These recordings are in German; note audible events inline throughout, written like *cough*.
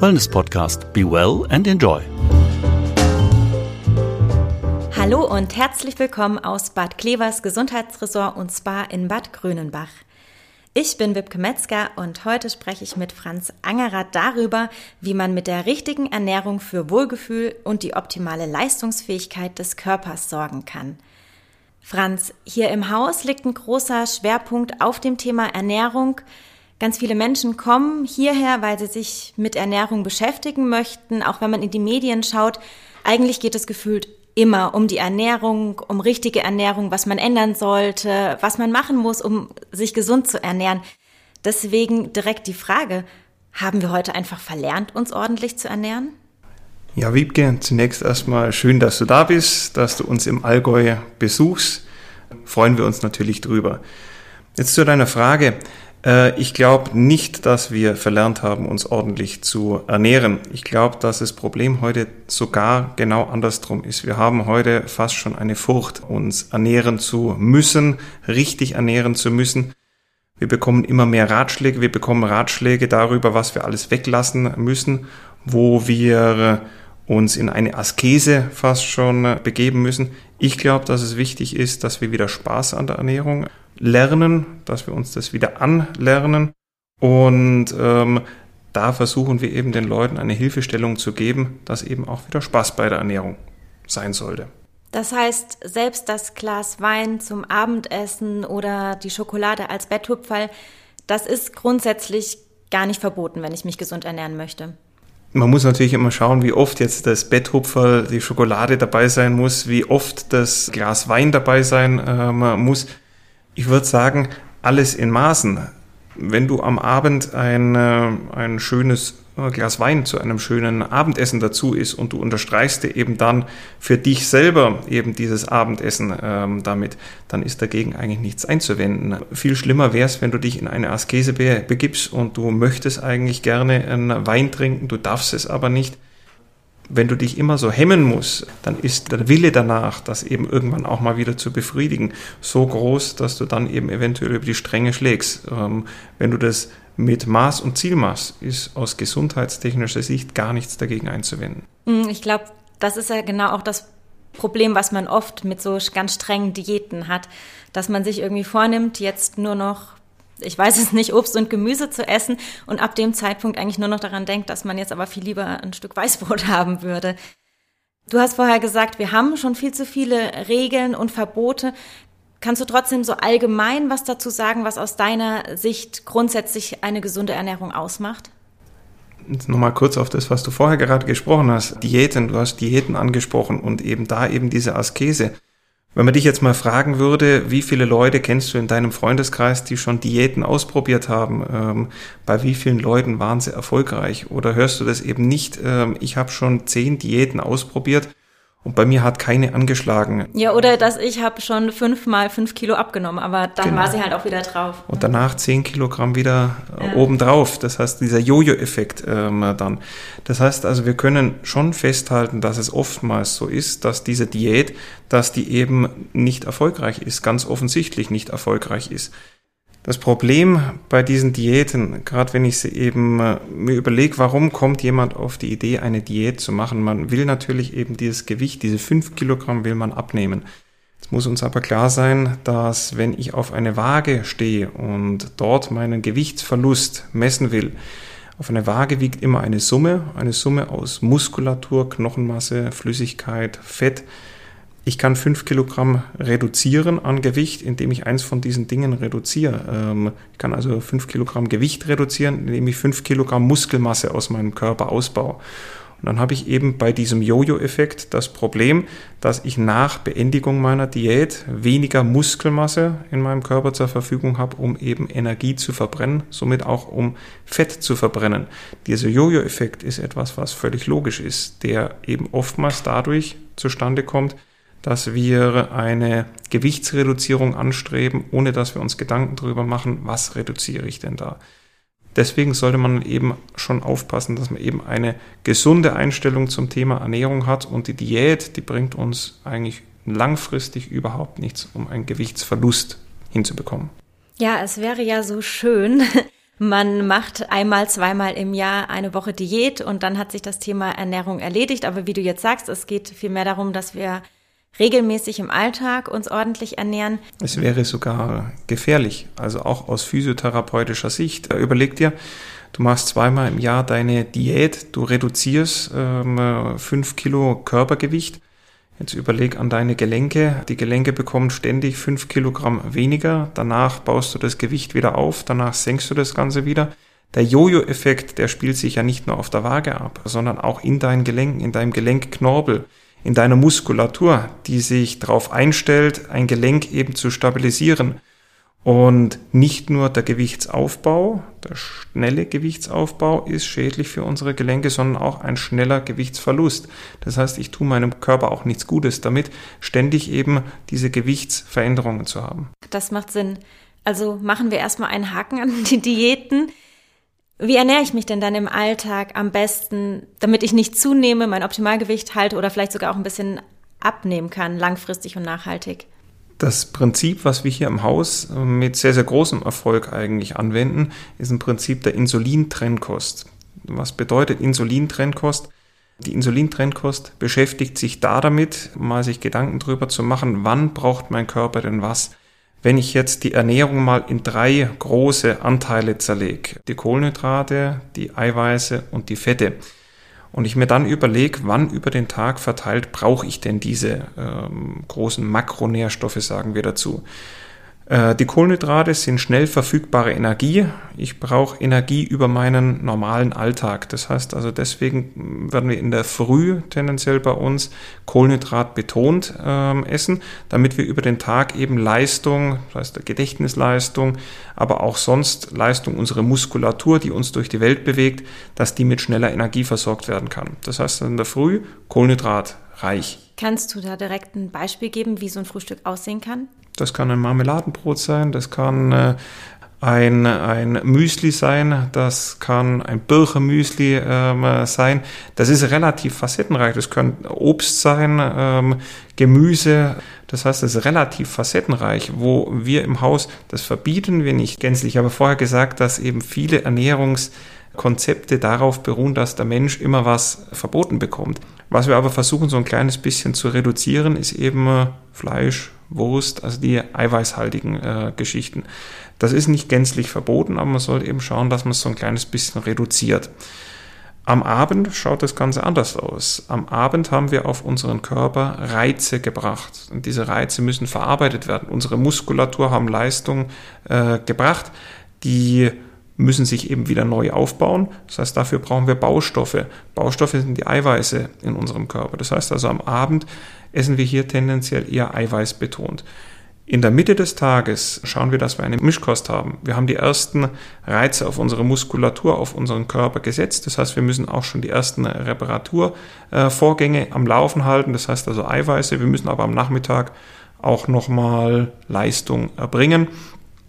Wellness Podcast. Be well and enjoy. Hallo und herzlich willkommen aus Bad Klevers Gesundheitsresort und Spa in Bad Grünenbach. Ich bin Wipke Metzger und heute spreche ich mit Franz Angerath darüber, wie man mit der richtigen Ernährung für Wohlgefühl und die optimale Leistungsfähigkeit des Körpers sorgen kann. Franz, hier im Haus liegt ein großer Schwerpunkt auf dem Thema Ernährung. Ganz viele Menschen kommen hierher, weil sie sich mit Ernährung beschäftigen möchten. Auch wenn man in die Medien schaut, eigentlich geht es gefühlt immer um die Ernährung, um richtige Ernährung, was man ändern sollte, was man machen muss, um sich gesund zu ernähren. Deswegen direkt die Frage, haben wir heute einfach verlernt, uns ordentlich zu ernähren? Ja, Wiebke, zunächst erstmal schön, dass du da bist, dass du uns im Allgäu besuchst. Freuen wir uns natürlich drüber. Jetzt zu deiner Frage. Äh, ich glaube nicht, dass wir verlernt haben, uns ordentlich zu ernähren. Ich glaube, dass das Problem heute sogar genau andersrum ist. Wir haben heute fast schon eine Furcht, uns ernähren zu müssen, richtig ernähren zu müssen. Wir bekommen immer mehr Ratschläge. Wir bekommen Ratschläge darüber, was wir alles weglassen müssen, wo wir uns in eine Askese fast schon begeben müssen. Ich glaube, dass es wichtig ist, dass wir wieder Spaß an der Ernährung lernen, dass wir uns das wieder anlernen und ähm, da versuchen wir eben den Leuten eine Hilfestellung zu geben, dass eben auch wieder Spaß bei der Ernährung sein sollte. Das heißt, selbst das Glas Wein zum Abendessen oder die Schokolade als Betthupferl, das ist grundsätzlich gar nicht verboten, wenn ich mich gesund ernähren möchte. Man muss natürlich immer schauen, wie oft jetzt das Betthupferl, die Schokolade dabei sein muss, wie oft das Glas Wein dabei sein äh, muss ich würde sagen, alles in Maßen. Wenn du am Abend ein, äh, ein schönes äh, Glas Wein zu einem schönen Abendessen dazu isst und du unterstreichst dir eben dann für dich selber eben dieses Abendessen ähm, damit, dann ist dagegen eigentlich nichts einzuwenden. Viel schlimmer wäre es, wenn du dich in eine Askese begibst und du möchtest eigentlich gerne einen Wein trinken, du darfst es aber nicht wenn du dich immer so hemmen musst, dann ist der Wille danach, das eben irgendwann auch mal wieder zu befriedigen, so groß, dass du dann eben eventuell über die Stränge schlägst. Ähm, wenn du das mit Maß und Ziel machst, ist aus gesundheitstechnischer Sicht gar nichts dagegen einzuwenden. Hm, ich glaube, das ist ja genau auch das Problem, was man oft mit so ganz strengen Diäten hat, dass man sich irgendwie vornimmt, jetzt nur noch ich weiß es nicht, Obst und Gemüse zu essen und ab dem Zeitpunkt eigentlich nur noch daran denkt, dass man jetzt aber viel lieber ein Stück Weißbrot *laughs* haben würde. Du hast vorher gesagt, wir haben schon viel zu viele Regeln und Verbote. Kannst du trotzdem so allgemein was dazu sagen, was aus deiner Sicht grundsätzlich eine gesunde Ernährung ausmacht? Jetzt nochmal kurz auf das, was du vorher gerade gesprochen hast. Diäten, du hast Diäten angesprochen und eben da eben diese Askese. Wenn man dich jetzt mal fragen würde, wie viele Leute kennst du in deinem Freundeskreis, die schon Diäten ausprobiert haben? Ähm, bei wie vielen Leuten waren sie erfolgreich? Oder hörst du das eben nicht? Ähm, ich habe schon zehn Diäten ausprobiert und bei mir hat keine angeschlagen. Ja, oder dass ich habe schon fünfmal fünf Kilo abgenommen, aber dann genau. war sie halt auch wieder drauf. Und danach zehn Kilogramm wieder äh, ja. obendrauf. Das heißt, dieser Jojo-Effekt ähm, dann. Das heißt also, wir können schon festhalten, dass es oftmals so ist, dass diese Diät, dass die eben nicht erfolgreich ist, ganz offensichtlich nicht erfolgreich ist. Das Problem bei diesen Diäten, gerade wenn ich sie eben äh, mir überlege, warum kommt jemand auf die Idee, eine Diät zu machen? Man will natürlich eben dieses Gewicht, diese fünf Kilogramm will man abnehmen. Es muss uns aber klar sein, dass wenn ich auf eine Waage stehe und dort meinen Gewichtsverlust messen will, auf eine Waage wiegt immer eine Summe, eine Summe aus Muskulatur, Knochenmasse, Flüssigkeit, Fett, ich kann fünf Kilogramm reduzieren an Gewicht, indem ich eins von diesen Dingen reduziere. Ähm, ich kann also fünf Kilogramm Gewicht reduzieren, indem ich fünf Kilogramm Muskelmasse aus meinem Körper ausbaue. Und dann habe ich eben bei diesem Jojo-Effekt das Problem, dass ich nach Beendigung meiner Diät weniger Muskelmasse in meinem Körper zur Verfügung habe, um eben Energie zu verbrennen, somit auch um Fett zu verbrennen. Dieser Jojo-Effekt ist etwas, was völlig logisch ist, der eben oftmals dadurch zustande kommt, dass wir eine Gewichtsreduzierung anstreben, ohne dass wir uns Gedanken darüber machen, was reduziere ich denn da. Deswegen sollte man eben schon aufpassen, dass man eben eine gesunde Einstellung zum Thema Ernährung hat und die Diät, die bringt uns eigentlich langfristig überhaupt nichts, um einen Gewichtsverlust hinzubekommen. Ja, es wäre ja so schön, *laughs* man macht einmal, zweimal im Jahr eine Woche Diät und dann hat sich das Thema Ernährung erledigt. Aber wie du jetzt sagst, es geht vielmehr darum, dass wir regelmäßig im Alltag uns ordentlich ernähren. Es wäre sogar gefährlich, also auch aus physiotherapeutischer Sicht. Überleg dir, du machst zweimal im Jahr deine Diät, du reduzierst ähm, fünf Kilo Körpergewicht. Jetzt überleg an deine Gelenke. Die Gelenke bekommen ständig fünf Kilogramm weniger. Danach baust du das Gewicht wieder auf. Danach senkst du das Ganze wieder. Der Jojo-Effekt, der spielt sich ja nicht nur auf der Waage ab, sondern auch in deinen Gelenken, in deinem Gelenkknorpel in deiner Muskulatur, die sich darauf einstellt, ein Gelenk eben zu stabilisieren. Und nicht nur der Gewichtsaufbau, der schnelle Gewichtsaufbau ist schädlich für unsere Gelenke, sondern auch ein schneller Gewichtsverlust. Das heißt, ich tue meinem Körper auch nichts Gutes damit, ständig eben diese Gewichtsveränderungen zu haben. Das macht Sinn. Also machen wir erstmal einen Haken an die Diäten. Wie ernähre ich mich denn dann im Alltag am besten, damit ich nicht zunehme, mein Optimalgewicht halte oder vielleicht sogar auch ein bisschen abnehmen kann, langfristig und nachhaltig? Das Prinzip, was wir hier im Haus äh, mit sehr, sehr großem Erfolg eigentlich anwenden, ist ein Prinzip der Insulintrennkost. Was bedeutet Insulintrennkost? Die Insulintrennkost beschäftigt sich da damit, mal sich Gedanken darüber zu machen, wann braucht mein Körper denn was. Wenn ich jetzt die Ernährung mal in drei große Anteile zerlege, die Kohlenhydrate, die Eiweiße und die Fette, und ich mir dann überlege, wann über den Tag verteilt brauche ich denn diese ähm, großen Makronährstoffe, sagen wir dazu. Äh, die Kohlenhydrate sind schnell verfügbare Energie. Ich brauche Energie über meinen normalen Alltag. Das heißt also, deswegen werden wir in der Früh tendenziell bei uns Kohlenhydrat betont ähm, essen, damit wir über den Tag eben Leistung, das heißt Gedächtnisleistung, aber auch sonst Leistung unserer Muskulatur, die uns durch die Welt bewegt, dass die mit schneller Energie versorgt werden kann. Das heißt in der Früh Kohlenhydrat reich. Kannst du da direkt ein Beispiel geben, wie so ein Frühstück aussehen kann? Das kann ein Marmeladenbrot sein, das kann äh, ein, ein Müsli sein, das kann ein Birchermüsli ähm, sein. Das ist relativ facettenreich. Das kann Obst sein, ähm, Gemüse. Das heißt, das ist relativ facettenreich, wo wir im Haus, das verbieten wir nicht gänzlich. Ich habe vorher gesagt, dass eben viele Ernährungskonzepte darauf beruhen, dass der Mensch immer was verboten bekommt. Was wir aber versuchen, so ein kleines bisschen zu reduzieren, ist eben äh, Fleisch, Wurst, also die eiweißhaltigen äh, Geschichten. Das ist nicht gänzlich verboten, aber man soll eben schauen, dass man es so ein kleines bisschen reduziert. Am Abend schaut das Ganze anders aus. Am Abend haben wir auf unseren Körper Reize gebracht. Und diese Reize müssen verarbeitet werden. Unsere Muskulatur haben Leistung äh, gebracht, die müssen sich eben wieder neu aufbauen. Das heißt, dafür brauchen wir Baustoffe. Baustoffe sind die Eiweiße in unserem Körper. Das heißt also, am Abend essen wir hier tendenziell eher Eiweiß betont. In der Mitte des Tages schauen wir, dass wir eine Mischkost haben. Wir haben die ersten Reize auf unsere Muskulatur, auf unseren Körper gesetzt. Das heißt, wir müssen auch schon die ersten Reparaturvorgänge am Laufen halten. Das heißt also Eiweiße. Wir müssen aber am Nachmittag auch nochmal Leistung erbringen.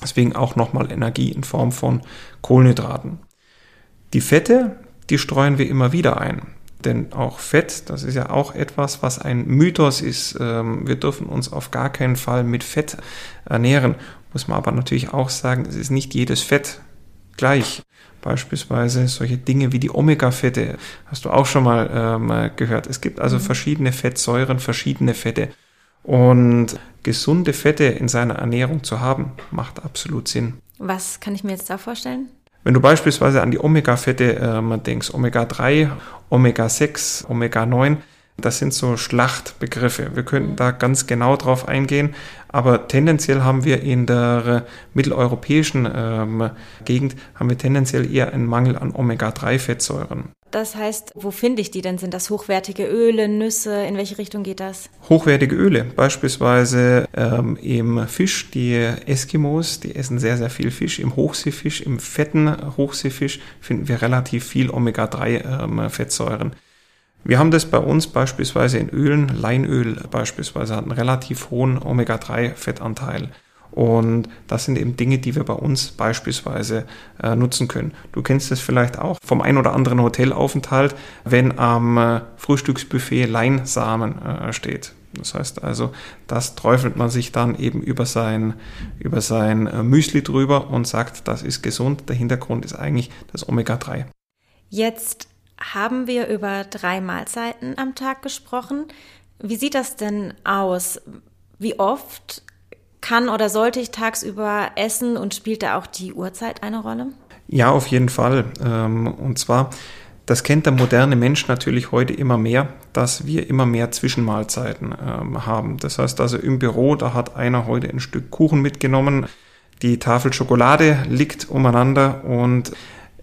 Deswegen auch nochmal Energie in Form von Kohlenhydraten. Die Fette, die streuen wir immer wieder ein. Denn auch Fett, das ist ja auch etwas, was ein Mythos ist. Ähm, wir dürfen uns auf gar keinen Fall mit Fett ernähren. Muss man aber natürlich auch sagen, es ist nicht jedes Fett gleich. Beispielsweise solche Dinge wie die Omega-Fette, hast du auch schon mal ähm, gehört. Es gibt also mhm. verschiedene Fettsäuren, verschiedene Fette. Und gesunde Fette in seiner Ernährung zu haben, macht absolut Sinn. Was kann ich mir jetzt da vorstellen? Wenn du beispielsweise an die Omega-Fette äh, denkst, Omega-3, Omega-6, Omega-9, das sind so Schlachtbegriffe. Wir könnten da ganz genau drauf eingehen, aber tendenziell haben wir in der mitteleuropäischen ähm, Gegend haben wir tendenziell eher einen Mangel an Omega-3-Fettsäuren. Das heißt, wo finde ich die denn? Sind das hochwertige Öle, Nüsse? In welche Richtung geht das? Hochwertige Öle, beispielsweise ähm, im Fisch. Die Eskimos, die essen sehr, sehr viel Fisch. Im Hochseefisch, im fetten Hochseefisch finden wir relativ viel Omega-3-Fettsäuren. Ähm, wir haben das bei uns beispielsweise in Ölen. Leinöl beispielsweise hat einen relativ hohen Omega-3-Fettanteil. Und das sind eben Dinge, die wir bei uns beispielsweise äh, nutzen können. Du kennst es vielleicht auch vom ein oder anderen Hotelaufenthalt, wenn am äh, Frühstücksbuffet Leinsamen äh, steht. Das heißt also, das träufelt man sich dann eben über sein, über sein äh, Müsli drüber und sagt, das ist gesund. Der Hintergrund ist eigentlich das Omega-3. Jetzt haben wir über drei Mahlzeiten am Tag gesprochen. Wie sieht das denn aus? Wie oft kann oder sollte ich tagsüber essen und spielt da auch die Uhrzeit eine Rolle? Ja, auf jeden Fall. Ähm, und zwar, das kennt der moderne Mensch natürlich heute immer mehr, dass wir immer mehr Zwischenmahlzeiten ähm, haben. Das heißt also im Büro, da hat einer heute ein Stück Kuchen mitgenommen, die Tafel Schokolade liegt umeinander und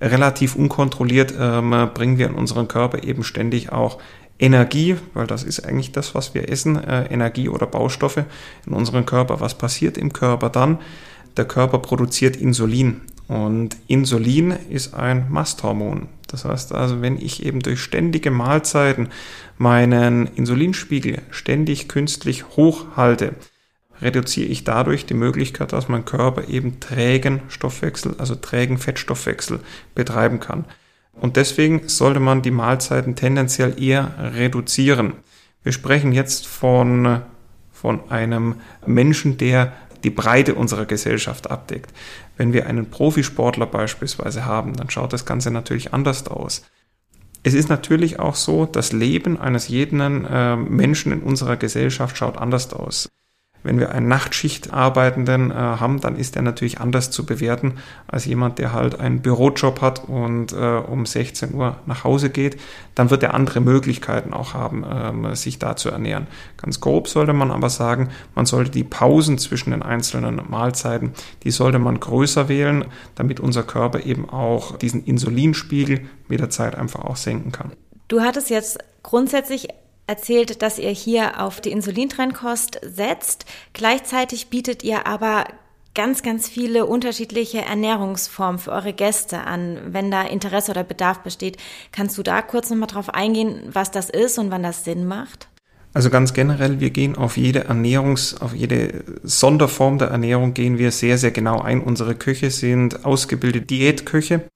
relativ unkontrolliert ähm, bringen wir in unseren Körper eben ständig auch Energie, weil das ist eigentlich das, was wir essen, äh, Energie oder Baustoffe in unserem Körper. Was passiert im Körper dann? Der Körper produziert Insulin und Insulin ist ein Masthormon. Das heißt also, wenn ich eben durch ständige Mahlzeiten meinen Insulinspiegel ständig künstlich hochhalte, reduziere ich dadurch die Möglichkeit, dass mein Körper eben trägen Stoffwechsel, also trägen Fettstoffwechsel betreiben kann. Und deswegen sollte man die Mahlzeiten tendenziell eher reduzieren. Wir sprechen jetzt von, von einem Menschen, der die Breite unserer Gesellschaft abdeckt. Wenn wir einen Profisportler beispielsweise haben, dann schaut das Ganze natürlich anders aus. Es ist natürlich auch so, das Leben eines jeden äh, Menschen in unserer Gesellschaft schaut anders aus. Wenn wir einen Nachtschichtarbeitenden äh, haben, dann ist er natürlich anders zu bewerten als jemand, der halt einen Bürojob hat und äh, um 16 Uhr nach Hause geht. Dann wird er andere Möglichkeiten auch haben, ähm, sich da zu ernähren. Ganz grob sollte man aber sagen, man sollte die Pausen zwischen den einzelnen Mahlzeiten, die sollte man größer wählen, damit unser Körper eben auch diesen Insulinspiegel mit der Zeit einfach auch senken kann. Du hattest jetzt grundsätzlich erzählt, dass ihr hier auf die Insulintrennkost setzt. Gleichzeitig bietet ihr aber ganz, ganz viele unterschiedliche Ernährungsformen für eure Gäste an. Wenn da Interesse oder Bedarf besteht, kannst du da kurz nochmal drauf eingehen, was das ist und wann das Sinn macht? Also ganz generell, wir gehen auf jede Ernährungs-, auf jede Sonderform der Ernährung gehen wir sehr, sehr genau ein. Unsere Köche sind ausgebildete Diätköche.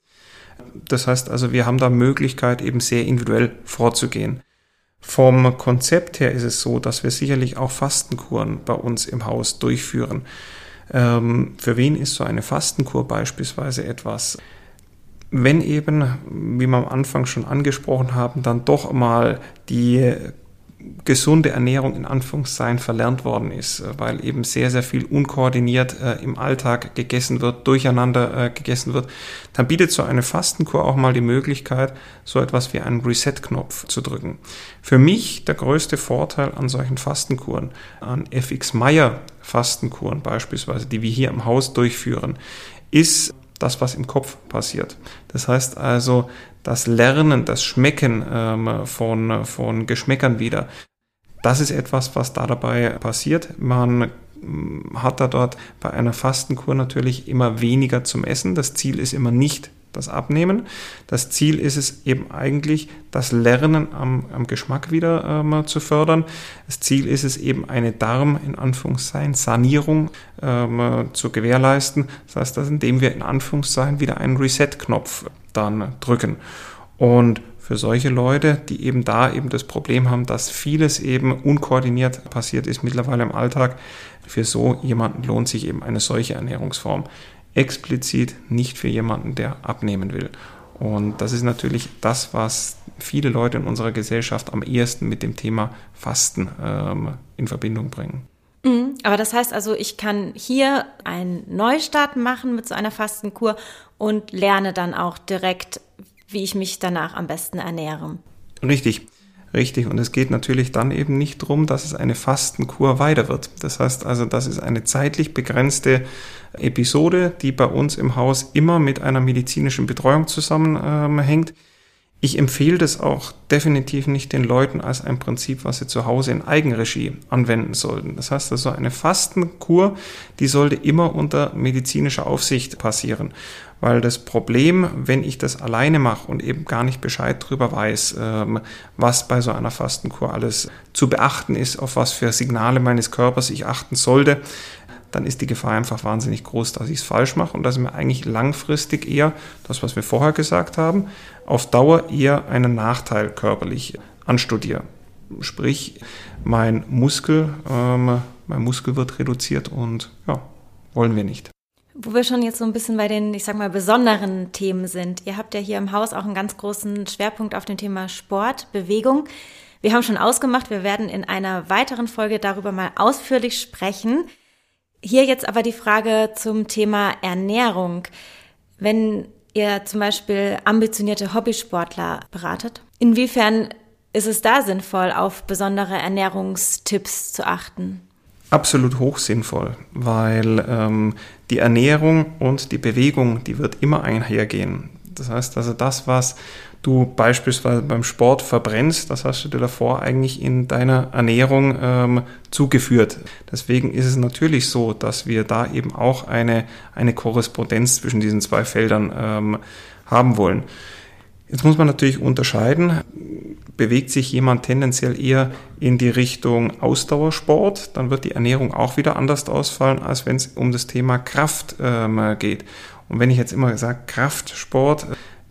Das heißt also, wir haben da Möglichkeit, eben sehr individuell vorzugehen. Vom Konzept her ist es so, dass wir sicherlich auch Fastenkuren bei uns im Haus durchführen. Ähm, für wen ist so eine Fastenkur beispielsweise etwas? Wenn eben, wie wir am Anfang schon angesprochen haben, dann doch mal die gesunde Ernährung in Anführungszeichen verlernt worden ist, äh, weil eben sehr, sehr viel unkoordiniert äh, im Alltag gegessen wird, durcheinander äh, gegessen wird, dann bietet so eine Fastenkur auch mal die Möglichkeit, so etwas wie einen Reset-Knopf zu drücken. Für mich der größte Vorteil an solchen Fastenkuren, an FX Meyer Fastenkuren beispielsweise, die wir hier im Haus durchführen, ist das, was im Kopf passiert. Das heißt also, das Lernen, das Schmecken ähm, von, von Geschmäckern wieder, das ist etwas, was da dabei passiert. Man mm, hat da dort bei einer Fastenkur natürlich immer weniger zum Essen. Das Ziel ist immer nicht das Abnehmen. Das Ziel ist es eben eigentlich, das Lernen am, am Geschmack wieder ähm, zu fördern. Das Ziel ist es eben eine Darm, in Anführungszeichen, Sanierung ähm, zu gewährleisten. Das heißt, dass indem wir in Anführungszeichen wieder einen Reset-Knopf dann drücken. Und für solche Leute, die eben da eben das Problem haben, dass vieles eben unkoordiniert passiert ist mittlerweile im Alltag, für so jemanden lohnt sich eben eine solche Ernährungsform explizit nicht für jemanden, der abnehmen will. Und das ist natürlich das, was viele Leute in unserer Gesellschaft am ehesten mit dem Thema Fasten ähm, in Verbindung bringen. Mhm, aber das heißt also, ich kann hier einen Neustart machen mit so einer Fastenkur und lerne dann auch direkt, wie ich mich danach am besten ernähre. Richtig. Richtig, und es geht natürlich dann eben nicht darum, dass es eine Fastenkur weiter wird. Das heißt also, das ist eine zeitlich begrenzte Episode, die bei uns im Haus immer mit einer medizinischen Betreuung zusammenhängt. Ich empfehle das auch definitiv nicht den Leuten als ein Prinzip, was sie zu Hause in Eigenregie anwenden sollten. Das heißt also, eine Fastenkur, die sollte immer unter medizinischer Aufsicht passieren. Weil das Problem, wenn ich das alleine mache und eben gar nicht Bescheid darüber weiß, ähm, was bei so einer Fastenkur alles zu beachten ist, auf was für Signale meines Körpers ich achten sollte, dann ist die Gefahr einfach wahnsinnig groß, dass ich es falsch mache und dass mir eigentlich langfristig eher, das was wir vorher gesagt haben, auf Dauer eher einen Nachteil körperlich anstudiere. sprich mein Muskel, ähm, mein Muskel wird reduziert und ja, wollen wir nicht. Wo wir schon jetzt so ein bisschen bei den, ich sag mal, besonderen Themen sind. Ihr habt ja hier im Haus auch einen ganz großen Schwerpunkt auf dem Thema Sport, Bewegung. Wir haben schon ausgemacht, wir werden in einer weiteren Folge darüber mal ausführlich sprechen. Hier jetzt aber die Frage zum Thema Ernährung. Wenn ihr zum Beispiel ambitionierte Hobbysportler beratet, inwiefern ist es da sinnvoll, auf besondere Ernährungstipps zu achten? Absolut hochsinnvoll, weil ähm, die Ernährung und die Bewegung, die wird immer einhergehen. Das heißt also, das, was du beispielsweise beim Sport verbrennst, das hast du dir davor eigentlich in deiner Ernährung ähm, zugeführt. Deswegen ist es natürlich so, dass wir da eben auch eine, eine Korrespondenz zwischen diesen zwei Feldern ähm, haben wollen. Jetzt muss man natürlich unterscheiden, bewegt sich jemand tendenziell eher in die Richtung Ausdauersport, dann wird die Ernährung auch wieder anders ausfallen, als wenn es um das Thema Kraft ähm, geht. Und wenn ich jetzt immer sage Kraftsport,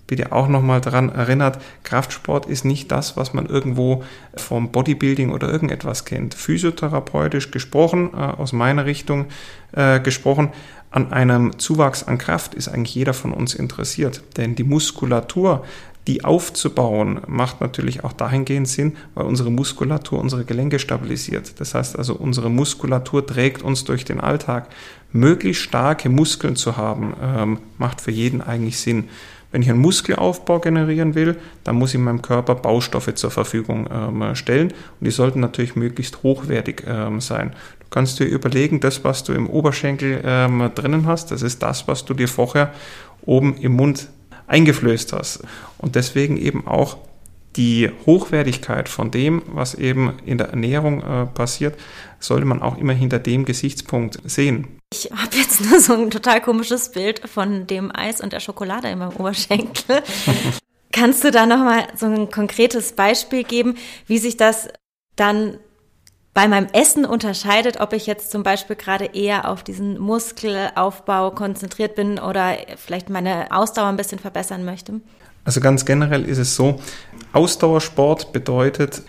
bitte auch nochmal daran erinnert, Kraftsport ist nicht das, was man irgendwo vom Bodybuilding oder irgendetwas kennt. Physiotherapeutisch gesprochen, äh, aus meiner Richtung äh, gesprochen, an einem Zuwachs an Kraft ist eigentlich jeder von uns interessiert. Denn die Muskulatur, die aufzubauen, macht natürlich auch dahingehend Sinn, weil unsere Muskulatur unsere Gelenke stabilisiert. Das heißt also, unsere Muskulatur trägt uns durch den Alltag. Möglichst starke Muskeln zu haben, ähm, macht für jeden eigentlich Sinn. Wenn ich einen Muskelaufbau generieren will, dann muss ich meinem Körper Baustoffe zur Verfügung ähm, stellen und die sollten natürlich möglichst hochwertig ähm, sein. Du kannst dir überlegen, das, was du im Oberschenkel ähm, drinnen hast, das ist das, was du dir vorher oben im Mund eingeflößt hast. Und deswegen eben auch die Hochwertigkeit von dem, was eben in der Ernährung äh, passiert, sollte man auch immer hinter dem Gesichtspunkt sehen. Ich habe jetzt nur so ein total komisches Bild von dem Eis und der Schokolade in meinem Oberschenkel. *laughs* Kannst du da nochmal so ein konkretes Beispiel geben, wie sich das dann bei meinem Essen unterscheidet, ob ich jetzt zum Beispiel gerade eher auf diesen Muskelaufbau konzentriert bin oder vielleicht meine Ausdauer ein bisschen verbessern möchte? Also ganz generell ist es so, Ausdauersport bedeutet,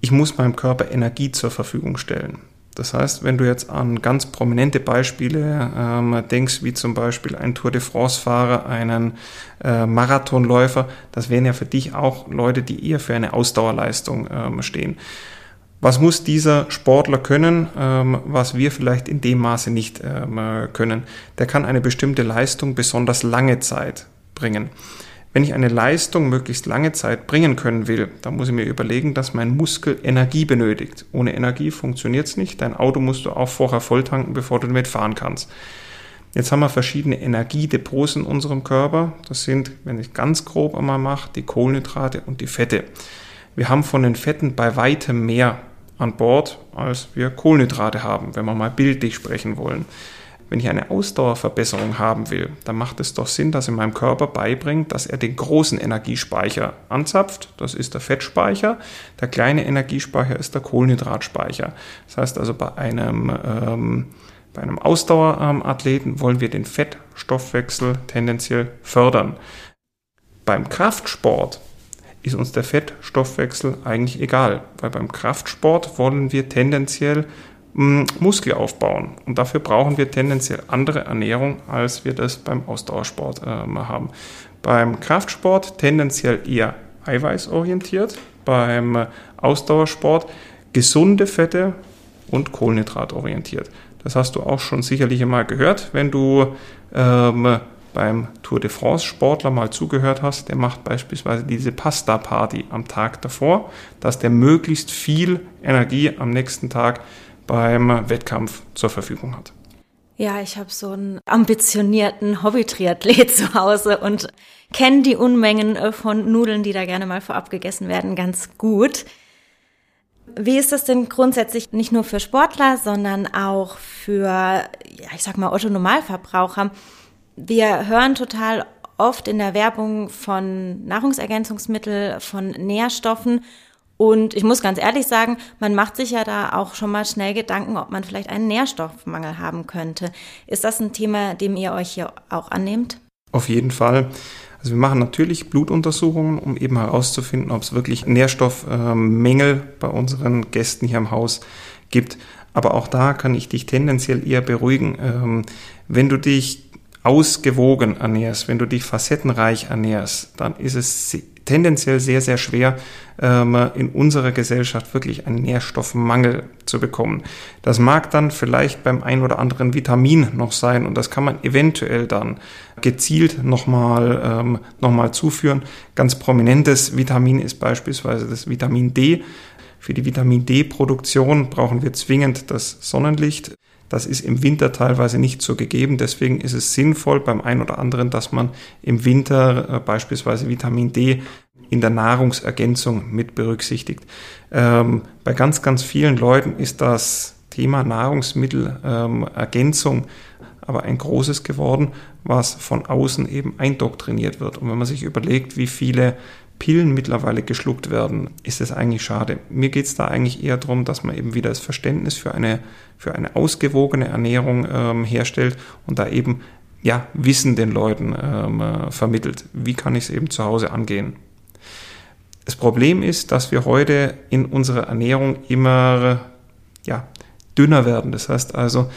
ich muss meinem Körper Energie zur Verfügung stellen. Das heißt, wenn du jetzt an ganz prominente Beispiele ähm, denkst, wie zum Beispiel ein Tour de France-Fahrer, einen äh, Marathonläufer, das wären ja für dich auch Leute, die eher für eine Ausdauerleistung ähm, stehen. Was muss dieser Sportler können, ähm, was wir vielleicht in dem Maße nicht ähm, können? Der kann eine bestimmte Leistung besonders lange Zeit bringen. Wenn ich eine Leistung möglichst lange Zeit bringen können will, dann muss ich mir überlegen, dass mein Muskel Energie benötigt. Ohne Energie funktioniert es nicht. Dein Auto musst du auch vorher volltanken, bevor du damit fahren kannst. Jetzt haben wir verschiedene Energiedepots in unserem Körper. Das sind, wenn ich ganz grob einmal mache, die Kohlenhydrate und die Fette. Wir haben von den Fetten bei weitem mehr an Bord, als wir Kohlenhydrate haben, wenn wir mal bildlich sprechen wollen. Wenn ich eine Ausdauerverbesserung haben will, dann macht es doch Sinn, dass er meinem Körper beibringt, dass er den großen Energiespeicher anzapft. Das ist der Fettspeicher. Der kleine Energiespeicher ist der Kohlenhydratspeicher. Das heißt also, bei einem, ähm, bei einem Ausdauerathleten wollen wir den Fettstoffwechsel tendenziell fördern. Beim Kraftsport ist uns der Fettstoffwechsel eigentlich egal, weil beim Kraftsport wollen wir tendenziell Muskel aufbauen. Und dafür brauchen wir tendenziell andere Ernährung, als wir das beim Ausdauersport äh, haben. Beim Kraftsport tendenziell eher eiweißorientiert, beim Ausdauersport gesunde Fette und Kohlenhydratorientiert. Das hast du auch schon sicherlich einmal gehört, wenn du ähm, beim Tour de France Sportler mal zugehört hast, der macht beispielsweise diese Pasta Party am Tag davor, dass der möglichst viel Energie am nächsten Tag beim Wettkampf zur Verfügung hat. Ja, ich habe so einen ambitionierten Hobby-Triathlet *laughs* zu Hause und kenne die Unmengen von Nudeln, die da gerne mal vorab gegessen werden, ganz gut. Wie ist das denn grundsätzlich nicht nur für Sportler, sondern auch für, ja, ich sag mal, Otto-Normalverbraucher? Wir hören total oft in der Werbung von Nahrungsergänzungsmitteln, von Nährstoffen und ich muss ganz ehrlich sagen, man macht sich ja da auch schon mal schnell Gedanken, ob man vielleicht einen Nährstoffmangel haben könnte. Ist das ein Thema, dem ihr euch hier auch annehmt? Auf jeden Fall. Also wir machen natürlich Blutuntersuchungen, um eben herauszufinden, ob es wirklich Nährstoffmängel bei unseren Gästen hier im Haus gibt. Aber auch da kann ich dich tendenziell eher beruhigen. Ähm, wenn du dich ausgewogen ernährst, wenn du dich facettenreich ernährst, dann ist es tendenziell sehr, sehr schwer, ähm, in unserer Gesellschaft wirklich einen Nährstoffmangel zu bekommen. Das mag dann vielleicht beim ein oder anderen Vitamin noch sein und das kann man eventuell dann gezielt nochmal ähm, noch zuführen. Ganz prominentes Vitamin ist beispielsweise das Vitamin D. Für die Vitamin D-Produktion brauchen wir zwingend das Sonnenlicht. Das ist im Winter teilweise nicht so gegeben. Deswegen ist es sinnvoll beim einen oder anderen, dass man im Winter äh, beispielsweise Vitamin D in der Nahrungsergänzung mit berücksichtigt. Ähm, bei ganz, ganz vielen Leuten ist das Thema Nahrungsmittelergänzung ähm, aber ein großes geworden, was von außen eben eindoktriniert wird. Und wenn man sich überlegt, wie viele Pillen mittlerweile geschluckt werden, ist es eigentlich schade. Mir geht es da eigentlich eher darum, dass man eben wieder das Verständnis für eine, für eine ausgewogene Ernährung ähm, herstellt und da eben ja, Wissen den Leuten ähm, äh, vermittelt. Wie kann ich es eben zu Hause angehen? Das Problem ist, dass wir heute in unserer Ernährung immer ja, dünner werden. Das heißt also,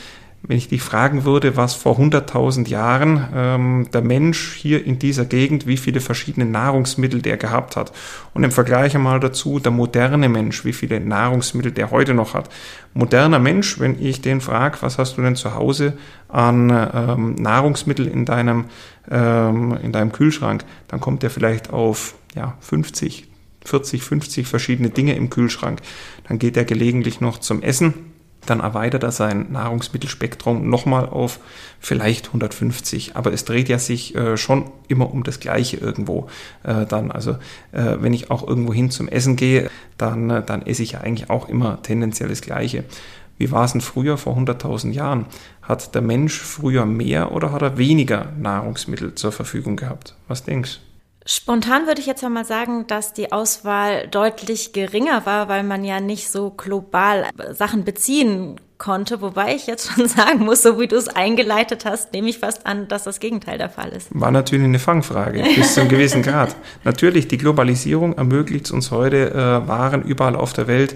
wenn ich dich fragen würde, was vor 100.000 Jahren ähm, der Mensch hier in dieser Gegend, wie viele verschiedene Nahrungsmittel der gehabt hat. Und im Vergleich einmal dazu der moderne Mensch, wie viele Nahrungsmittel der heute noch hat. Moderner Mensch, wenn ich den frage, was hast du denn zu Hause an ähm, Nahrungsmittel in deinem, ähm, in deinem Kühlschrank, dann kommt er vielleicht auf ja, 50, 40, 50 verschiedene Dinge im Kühlschrank. Dann geht er gelegentlich noch zum Essen dann erweitert er sein Nahrungsmittelspektrum nochmal auf vielleicht 150. Aber es dreht ja sich äh, schon immer um das Gleiche irgendwo äh, dann. Also äh, wenn ich auch irgendwo hin zum Essen gehe, dann, äh, dann esse ich ja eigentlich auch immer tendenziell das Gleiche. Wie war es denn früher vor 100.000 Jahren? Hat der Mensch früher mehr oder hat er weniger Nahrungsmittel zur Verfügung gehabt? Was denkst du? Spontan würde ich jetzt mal sagen, dass die Auswahl deutlich geringer war, weil man ja nicht so global Sachen beziehen konnte, wobei ich jetzt schon *laughs* sagen muss, so wie du es eingeleitet hast, nehme ich fast an, dass das Gegenteil der Fall ist. War natürlich eine Fangfrage bis zu einem gewissen Grad. *laughs* Natürlich, die Globalisierung ermöglicht es uns heute, äh, Waren überall auf der Welt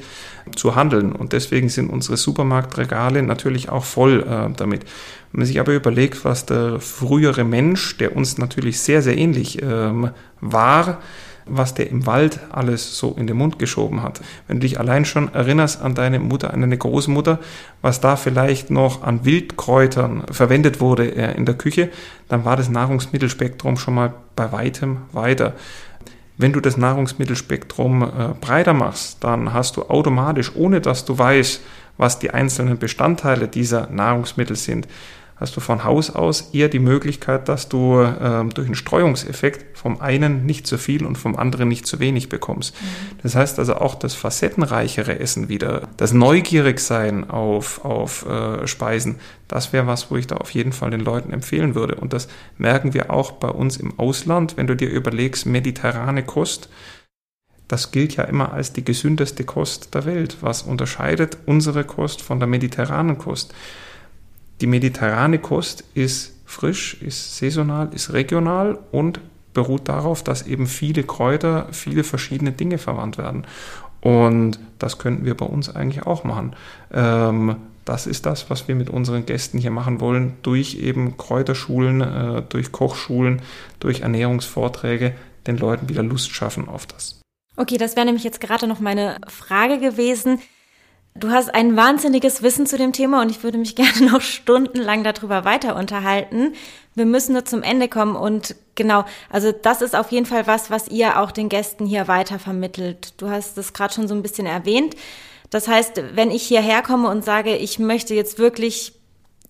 zu handeln und deswegen sind unsere Supermarktregale natürlich auch voll äh, damit. Wenn man sich aber überlegt, was der frühere Mensch, der uns natürlich sehr, sehr ähnlich ähm, war, was der im Wald alles so in den Mund geschoben hat. Wenn du dich allein schon erinnerst an deine Mutter, an deine Großmutter, was da vielleicht noch an Wildkräutern verwendet wurde äh, in der Küche, dann war das Nahrungsmittelspektrum schon mal bei weitem weiter. Wenn du das Nahrungsmittelspektrum äh, breiter machst, dann hast du automatisch, ohne dass du weißt, was die einzelnen Bestandteile dieser Nahrungsmittel sind, hast du von Haus aus eher die Möglichkeit, dass du ähm, durch einen Streuungseffekt vom einen nicht zu viel und vom anderen nicht zu wenig bekommst. Mhm. Das heißt also auch das facettenreichere Essen wieder, das Neugierigsein auf, auf äh, Speisen, das wäre was, wo ich da auf jeden Fall den Leuten empfehlen würde. Und das merken wir auch bei uns im Ausland, wenn du dir überlegst, mediterrane Kost, das gilt ja immer als die gesündeste Kost der Welt. Was unterscheidet unsere Kost von der mediterranen Kost? Die mediterrane Kost ist frisch, ist saisonal, ist regional und beruht darauf, dass eben viele Kräuter, viele verschiedene Dinge verwandt werden. Und das könnten wir bei uns eigentlich auch machen. Ähm, das ist das, was wir mit unseren Gästen hier machen wollen, durch eben Kräuterschulen, äh, durch Kochschulen, durch Ernährungsvorträge, den Leuten wieder Lust schaffen auf das. Okay, das wäre nämlich jetzt gerade noch meine Frage gewesen. Du hast ein wahnsinniges Wissen zu dem Thema und ich würde mich *laughs* gerne noch stundenlang darüber weiter unterhalten. Wir müssen nur zum Ende kommen und genau, also das ist auf jeden Fall was, was ihr auch den Gästen hier weiter vermittelt. Du hast es gerade schon so ein bisschen erwähnt. Das heißt, wenn ich hierher komme und sage, ich möchte jetzt wirklich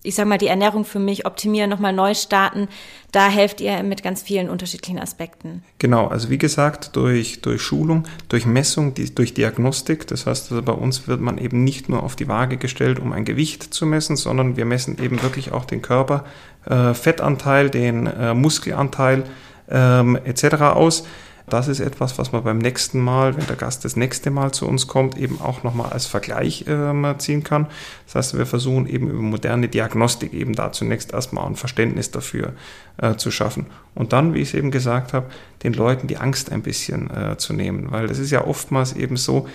ich sag mal, die Ernährung für mich optimieren, nochmal neu starten. Da helft ihr mit ganz vielen unterschiedlichen Aspekten. Genau, also wie gesagt, durch, durch Schulung, durch Messung, die, durch Diagnostik. Das heißt, also bei uns wird man eben nicht nur auf die Waage gestellt, um ein Gewicht zu messen, sondern wir messen eben wirklich auch den Körper, äh, Fettanteil, den äh, Muskelanteil ähm, etc. aus. Das ist etwas, was man beim nächsten Mal, wenn der Gast das nächste Mal zu uns kommt, eben auch nochmal als Vergleich äh, ziehen kann. Das heißt, wir versuchen eben über moderne Diagnostik eben da zunächst erstmal ein Verständnis dafür äh, zu schaffen. Und dann, wie ich es eben gesagt habe, den Leuten die Angst ein bisschen äh, zu nehmen. Weil das ist ja oftmals eben so,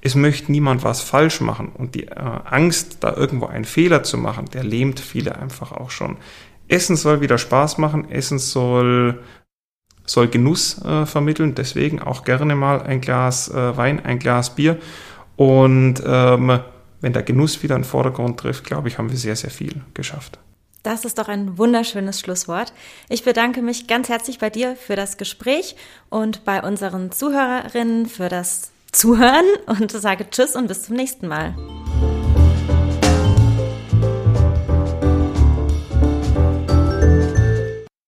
es möchte niemand was falsch machen. Und die äh, Angst, da irgendwo einen Fehler zu machen, der lähmt viele einfach auch schon. Essen soll wieder Spaß machen, Essen soll, soll Genuss äh, vermitteln, deswegen auch gerne mal ein Glas äh, Wein, ein Glas Bier. Und ähm, wenn der Genuss wieder in den Vordergrund trifft, glaube ich, haben wir sehr, sehr viel geschafft. Das ist doch ein wunderschönes Schlusswort. Ich bedanke mich ganz herzlich bei dir für das Gespräch und bei unseren Zuhörerinnen für das Zuhören und sage Tschüss und bis zum nächsten Mal.